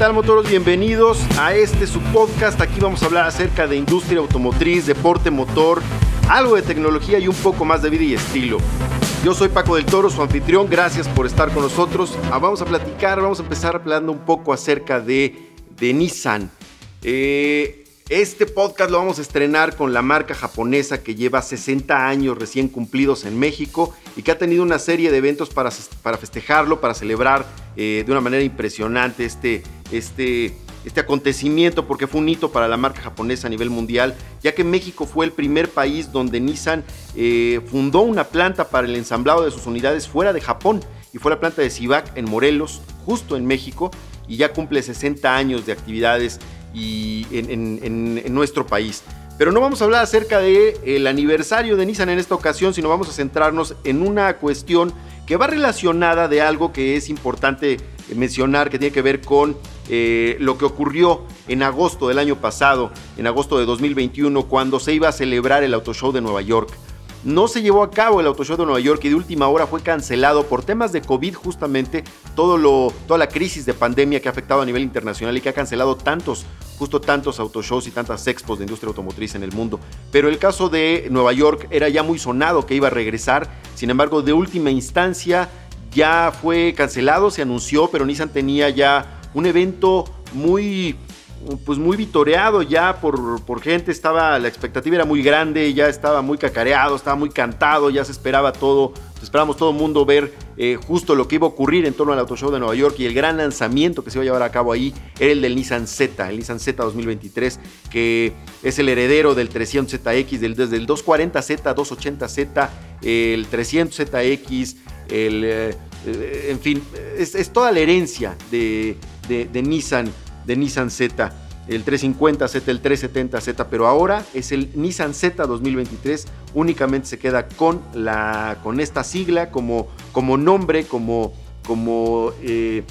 tal motoros? Bienvenidos a este su podcast. Aquí vamos a hablar acerca de industria automotriz, deporte motor, algo de tecnología y un poco más de vida y estilo. Yo soy Paco del Toro, su anfitrión. Gracias por estar con nosotros. Ah, vamos a platicar, vamos a empezar hablando un poco acerca de, de Nissan. Eh, este podcast lo vamos a estrenar con la marca japonesa que lleva 60 años recién cumplidos en México y que ha tenido una serie de eventos para, para festejarlo, para celebrar eh, de una manera impresionante este, este, este acontecimiento porque fue un hito para la marca japonesa a nivel mundial, ya que México fue el primer país donde Nissan eh, fundó una planta para el ensamblado de sus unidades fuera de Japón y fue la planta de Civac en Morelos, justo en México, y ya cumple 60 años de actividades y en, nuestro país. Pero no vamos a hablar acerca del el aniversario de Nissan en esta ocasión, sino vamos a centrarnos en una cuestión que va relacionada de algo que es importante mencionar, que tiene que ver con eh, lo que ocurrió en agosto del año pasado, en agosto de 2021, cuando se iba a celebrar el Auto Show de Nueva York. No se llevó a cabo el Auto Show de Nueva York y de última hora fue cancelado por temas de COVID justamente, todo lo, toda la crisis de pandemia que ha afectado a nivel internacional y que ha cancelado tantos, justo tantos autoshows y tantas expos de industria automotriz en el mundo. Pero el caso de Nueva York era ya muy sonado que iba a regresar, sin embargo de última instancia ya fue cancelado, se anunció, pero Nissan tenía ya un evento muy pues muy vitoreado ya por, por, gente, estaba, la expectativa era muy grande, ya estaba muy cacareado, estaba muy cantado, ya se esperaba todo, esperábamos todo el mundo ver eh, justo lo que iba a ocurrir en torno al Auto Show de Nueva York y el gran lanzamiento que se iba a llevar a cabo ahí era el del Nissan Z, el Nissan Z 2023, que es el heredero del 300ZX, del, desde el 240Z, 280Z, el 300ZX, el, eh, en fin, es, toda la herencia de, de, de Nissan de Nissan Z, el 350Z, el 370Z, pero ahora es el Nissan Z 2023, únicamente se queda con, la, con esta sigla como, como nombre, como, como eh,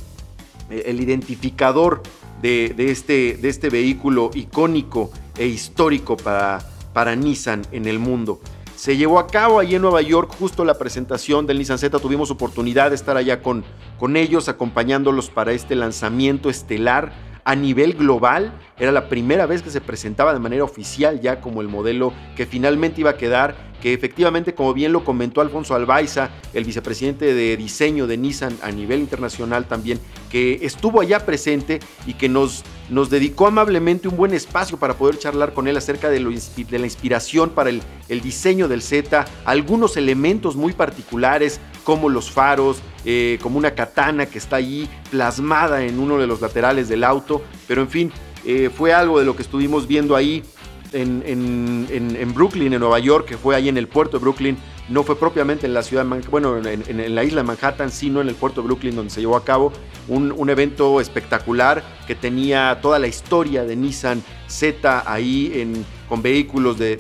el identificador de, este, de este vehículo icónico e histórico para, para Nissan en el mundo. Se llevó a cabo allí en Nueva York justo la presentación del Nissan Z. Tuvimos oportunidad de estar allá con, con ellos, acompañándolos para este lanzamiento estelar a nivel global. Era la primera vez que se presentaba de manera oficial ya como el modelo que finalmente iba a quedar, que efectivamente, como bien lo comentó Alfonso Albaiza, el vicepresidente de diseño de Nissan a nivel internacional también, que estuvo allá presente y que nos, nos dedicó amablemente un buen espacio para poder charlar con él acerca de, lo, de la inspiración para el, el diseño del Z, algunos elementos muy particulares como los faros, eh, como una katana que está ahí plasmada en uno de los laterales del auto. Pero en fin, eh, fue algo de lo que estuvimos viendo ahí en, en, Brooklyn, en Nueva York, que fue ahí en el puerto de Brooklyn. No fue propiamente en la ciudad, bueno, en, la isla de Manhattan, sino en el puerto de Brooklyn, donde se llevó a cabo un, evento espectacular que tenía toda la historia de Nissan Z ahí en, con vehículos de,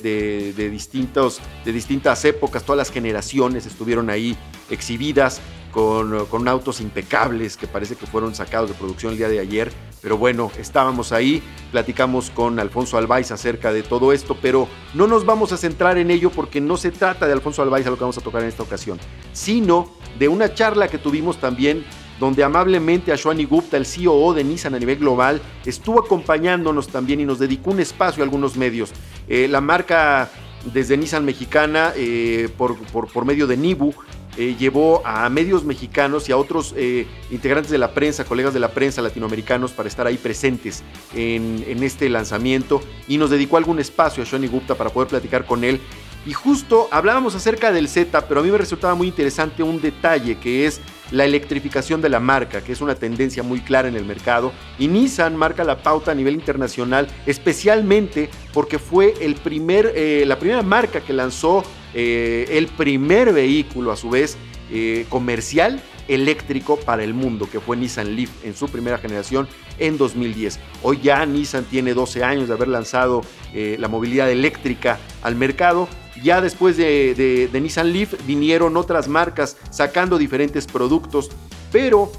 distintos, de distintas épocas, todas las generaciones estuvieron ahí exhibidas con, autos impecables que parece que fueron sacados de producción el día de ayer. Pero bueno, estábamos ahí, platicamos con Alfonso Albaiz acerca de todo esto, pero no nos vamos a centrar en ello porque no se trata de Alfonso Albaiz a lo que vamos a tocar en esta ocasión, sino de una charla que tuvimos también donde amablemente Ashwani Gupta, el CEO de Nissan a nivel global, estuvo acompañándonos también y nos dedicó un espacio a algunos medios. Eh, la marca desde Nissan Mexicana, eh, por, por, medio de Nibu, eh, llevó a medios mexicanos y a otros eh, integrantes de la prensa, colegas de la prensa latinoamericanos, para estar ahí presentes en, este lanzamiento y nos dedicó algún espacio a Shani Gupta para poder platicar con él. Y justo hablábamos acerca del Z, pero a mí me resultaba muy interesante un detalle que es la electrificación de la marca, que es una tendencia muy clara en el mercado. Y Nissan marca la pauta a nivel internacional, especialmente porque fue el primer, eh, la primera marca que lanzó eh, el primer vehículo a su vez eh, comercial eléctrico para el mundo, que fue Nissan Leaf en su primera generación en 2010. Hoy ya Nissan tiene 12 años de haber lanzado eh, la movilidad eléctrica al mercado. Ya después de, Nissan Leaf vinieron otras marcas sacando diferentes productos, pero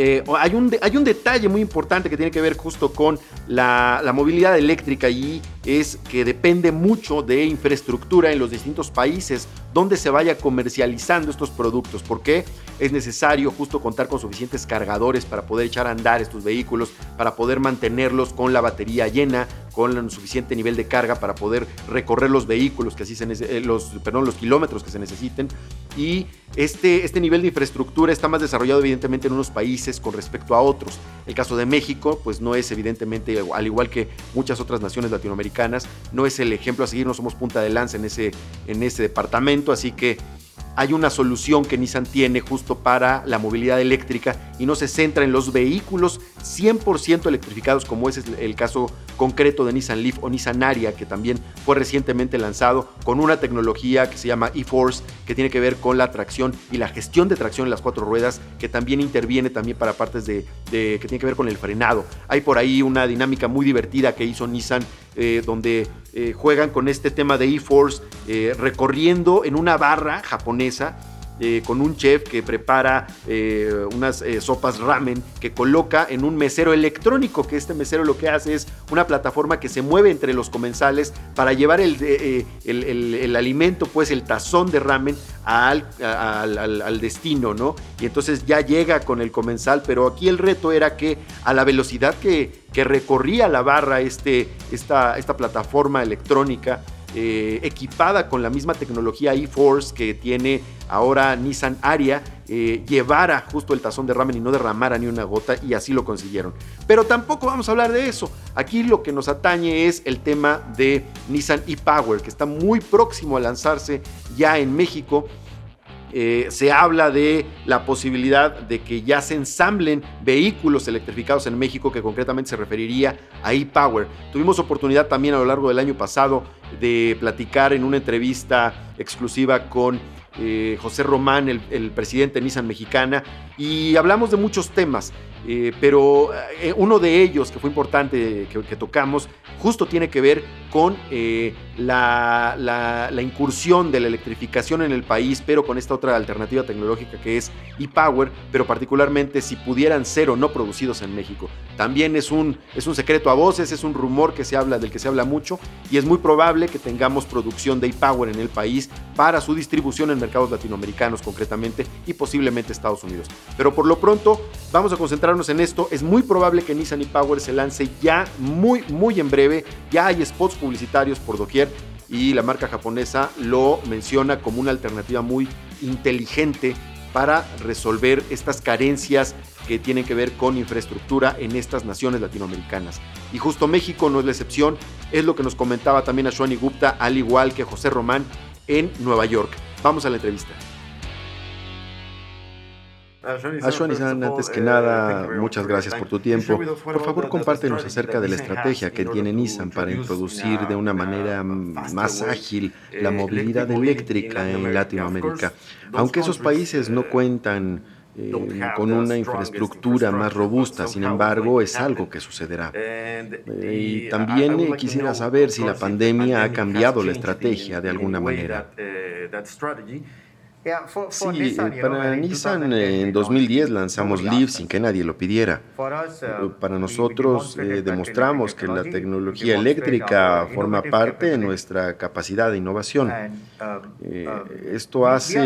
eh, hay, un, hay un detalle muy importante que tiene que ver justo con la, la, movilidad eléctrica y es que depende mucho de infraestructura en los distintos países donde se vaya comercializando estos productos. porque Es necesario justo contar con suficientes cargadores para poder echar a andar estos vehículos, para poder mantenerlos con la batería llena, con suficiente nivel de carga para poder recorrer los vehículos que así se eh, los, perdón, los kilómetros que se necesiten. Y este, este nivel de infraestructura está más desarrollado evidentemente en unos países con respecto a otros. El caso de México, pues no es evidentemente, al igual que muchas otras naciones latinoamericanas, no es el ejemplo a seguir, no somos punta de lanza en ese, en ese departamento, así que hay una solución que Nissan tiene justo para la movilidad eléctrica y no se centra en los vehículos 100% electrificados como es el caso concreto de Nissan Leaf o Nissan Aria que también fue recientemente lanzado con una tecnología que se llama eForce que tiene que ver con la tracción y la gestión de tracción en las cuatro ruedas que también interviene también para partes de, que tiene que ver con el frenado. Hay por ahí una dinámica muy divertida que hizo Nissan eh, donde eh, juegan con este tema de eForce eh, recorriendo en una barra japonesa eh, con un chef que prepara eh, unas eh, sopas ramen que coloca en un mesero electrónico, que este mesero lo que hace es una plataforma que se mueve entre los comensales para llevar el, el, alimento, pues el tazón de ramen al, al, destino, ¿no? Y entonces ya llega con el comensal, pero aquí el reto era que a la velocidad que, que recorría la barra este, esta, esta plataforma electrónica, eh, equipada con la misma tecnología eForce que tiene ahora Nissan Aria, eh, llevara justo el tazón de ramen y no derramara ni una gota y así lo consiguieron. Pero tampoco vamos a hablar de eso. Aquí lo que nos atañe es el tema de Nissan e-Power, que está muy próximo a lanzarse ya en México eh, se habla de la posibilidad de que ya se ensamblen vehículos electrificados en México, que concretamente se referiría a e-Power. Tuvimos oportunidad también a lo largo del año pasado de platicar en una entrevista exclusiva con eh, José Román, el, presidente de Nissan Mexicana, y hablamos de muchos temas, eh, pero uno de ellos que fue importante que tocamos justo tiene que ver con la, incursión de la electrificación en el país, pero con esta otra alternativa tecnológica que es e-Power, pero particularmente si pudieran ser o no producidos en México. También es un, es un secreto a voces, es un rumor que se habla, del que se habla mucho y es muy probable que tengamos producción de e-Power en el país para su distribución en mercados latinoamericanos concretamente y posiblemente Estados Unidos. Pero por lo pronto vamos a concentrarnos en esto. Es muy probable que Nissan e-Power se lance ya muy, muy en breve. Ya hay spots publicitarios por doquier y la marca japonesa lo menciona como una alternativa muy inteligente para resolver estas carencias que tienen que ver con infraestructura en estas naciones latinoamericanas. Y justo México no es la excepción, es lo que nos comentaba también Ashwani Gupta, al igual que José Román en Nueva York. Vamos a la entrevista. Ashwani-san, antes que nada, muchas gracias por tu tiempo. Por favor, compártenos acerca de la estrategia que tiene Nissan para introducir de una manera más ágil la movilidad eléctrica en Latinoamérica. Aunque esos países no cuentan eh, con una infraestructura más robusta, sin embargo, es algo que sucederá. Eh, y también eh, quisiera saber si la pandemia ha cambiado la estrategia de alguna manera. Sí, para Nissan en 2010 lanzamos Leaf sin que nadie lo pidiera. Uh, para nosotros eh, demostramos que la tecnología eléctrica forma parte de nuestra capacidad de innovación. Um, eh, um, esto hace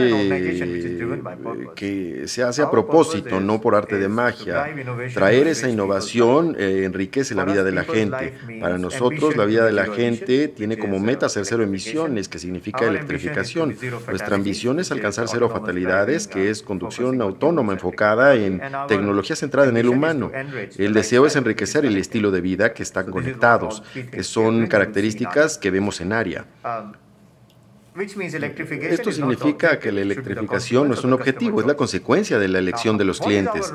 que se hace a propósito, no por arte de magia. Traer esa innovación eh, enriquece la vida de la gente. Para nosotros la vida de la gente tiene como meta ser cero emisiones, que significa electrificación. Nuestra ambición es alcanzar cero fatalidades, que es conducción autónoma enfocada en tecnología centrada en el humano. El deseo es enriquecer el estilo de vida que están conectados, que son características que vemos en área. Esto significa que la electrificación no es un objetivo, es la consecuencia de la elección de los clientes.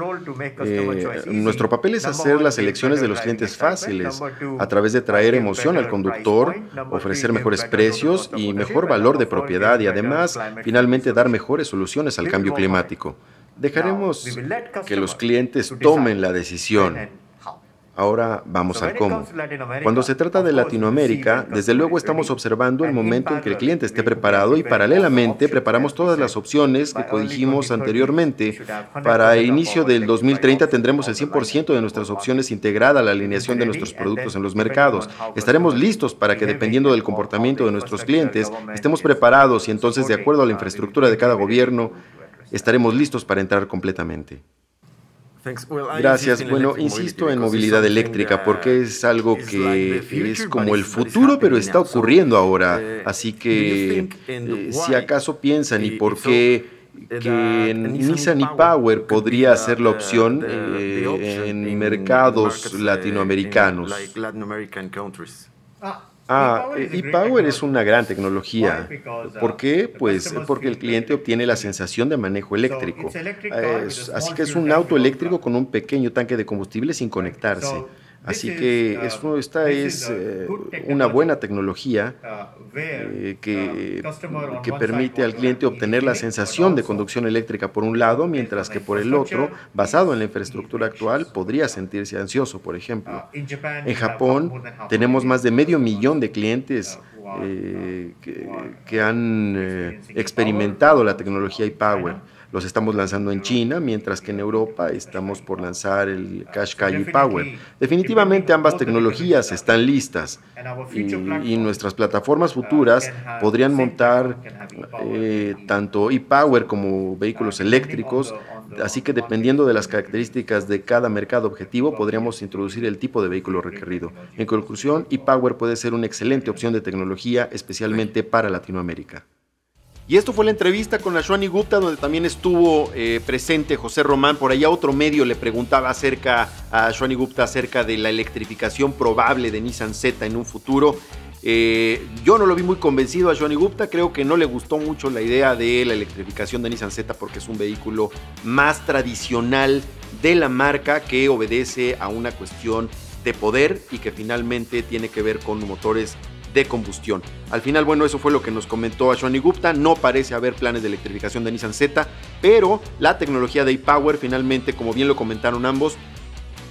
Eh, nuestro papel es hacer las elecciones de los clientes fáciles a través de traer emoción al conductor, ofrecer mejores precios y mejor valor de propiedad y además finalmente dar mejores soluciones al cambio climático. Dejaremos que los clientes tomen la decisión Ahora vamos al cómo. Cuando se trata de Latinoamérica, desde luego estamos observando el momento en que el cliente esté preparado y paralelamente preparamos todas las opciones que dijimos anteriormente. Para el inicio del 2030 tendremos el 100% de nuestras opciones integrada a la alineación de nuestros productos en los mercados. Estaremos listos para que dependiendo del comportamiento de nuestros clientes, estemos preparados y entonces de acuerdo a la infraestructura de cada gobierno, estaremos listos para entrar completamente. Gracias. Bueno, insisto en movilidad eléctrica porque es algo que es como el futuro, pero está ocurriendo ahora. Uh, Así que eh, si acaso piensan y por qué que Nissan y Power podría ser la opción eh, en mercados latinoamericanos. Ah, e-Power es una gran tecnología. ¿Por qué? Pues porque el cliente obtiene la sensación de manejo eléctrico. así que es un auto eléctrico con un pequeño tanque de combustible sin conectarse. Así que uh, esta es eh, una buena tecnología uh, eh, que, que permite al cliente obtener la sensación de conducción eléctrica por un lado, mientras que por el otro, basado en la infraestructura actual, podría sentirse ansioso, por ejemplo. Uh, en Japón tenemos más de medio millón de clientes eh, que, que, han experimentado la tecnología e-Power los estamos lanzando en China, mientras que en Europa estamos por lanzar el Qashqai Power. Definitivamente ambas tecnologías están listas. Y, nuestras plataformas futuras podrían montar eh, tanto e-Power como vehículos eléctricos, así que dependiendo de las características de cada mercado objetivo podríamos introducir el tipo de vehículo requerido. En conclusión, e-Power puede ser una excelente opción de tecnología, especialmente para Latinoamérica. Y esto fue la entrevista con Ashwani Gupta, donde también estuvo eh, presente José Román. Por allá otro medio le preguntaba acerca a Ashwani Gupta acerca de la electrificación probable de Nissan Z en un futuro. Eh, yo no lo vi muy convencido a Ashwani Gupta, creo que no le gustó mucho la idea de la electrificación de Nissan Z porque es un vehículo más tradicional de la marca que obedece a una cuestión de poder y que finalmente tiene que ver con motores de combustión. Al final, bueno, eso fue lo que nos comentó Ashwani Gupta. No parece haber planes de electrificación de Nissan Z, pero la tecnología de e-Power finalmente, como bien lo comentaron ambos,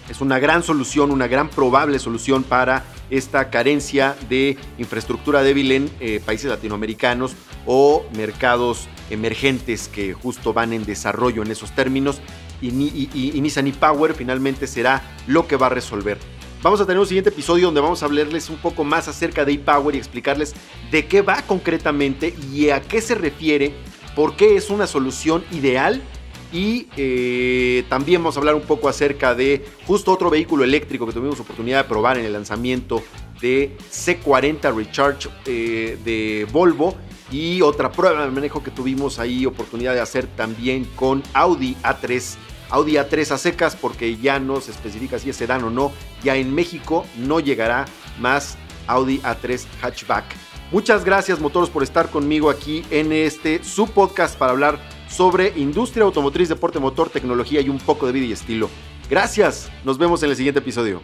es una gran solución, una gran probable solución para esta carencia de infraestructura débil en eh, países latinoamericanos o mercados emergentes que justo van en desarrollo en esos términos. Y, y Nissan e-Power finalmente será lo que va a resolver. Vamos a tener un siguiente episodio donde vamos a hablarles un poco más acerca de ePower y explicarles de qué va concretamente y a qué se refiere, por qué es una solución ideal y eh, también vamos a hablar un poco acerca de justo otro vehículo eléctrico que tuvimos oportunidad de probar en el lanzamiento de C40 Recharge eh, de Volvo y otra prueba de manejo que tuvimos ahí oportunidad de hacer también con Audi A3 Audi A3 a secas porque ya no se especifica si es sedán o no. Ya en México no llegará más Audi A3 hatchback. Muchas gracias motoros por estar conmigo aquí en este su podcast para hablar sobre industria automotriz, deporte motor, tecnología y un poco de vida y estilo. Gracias, nos vemos en el siguiente episodio.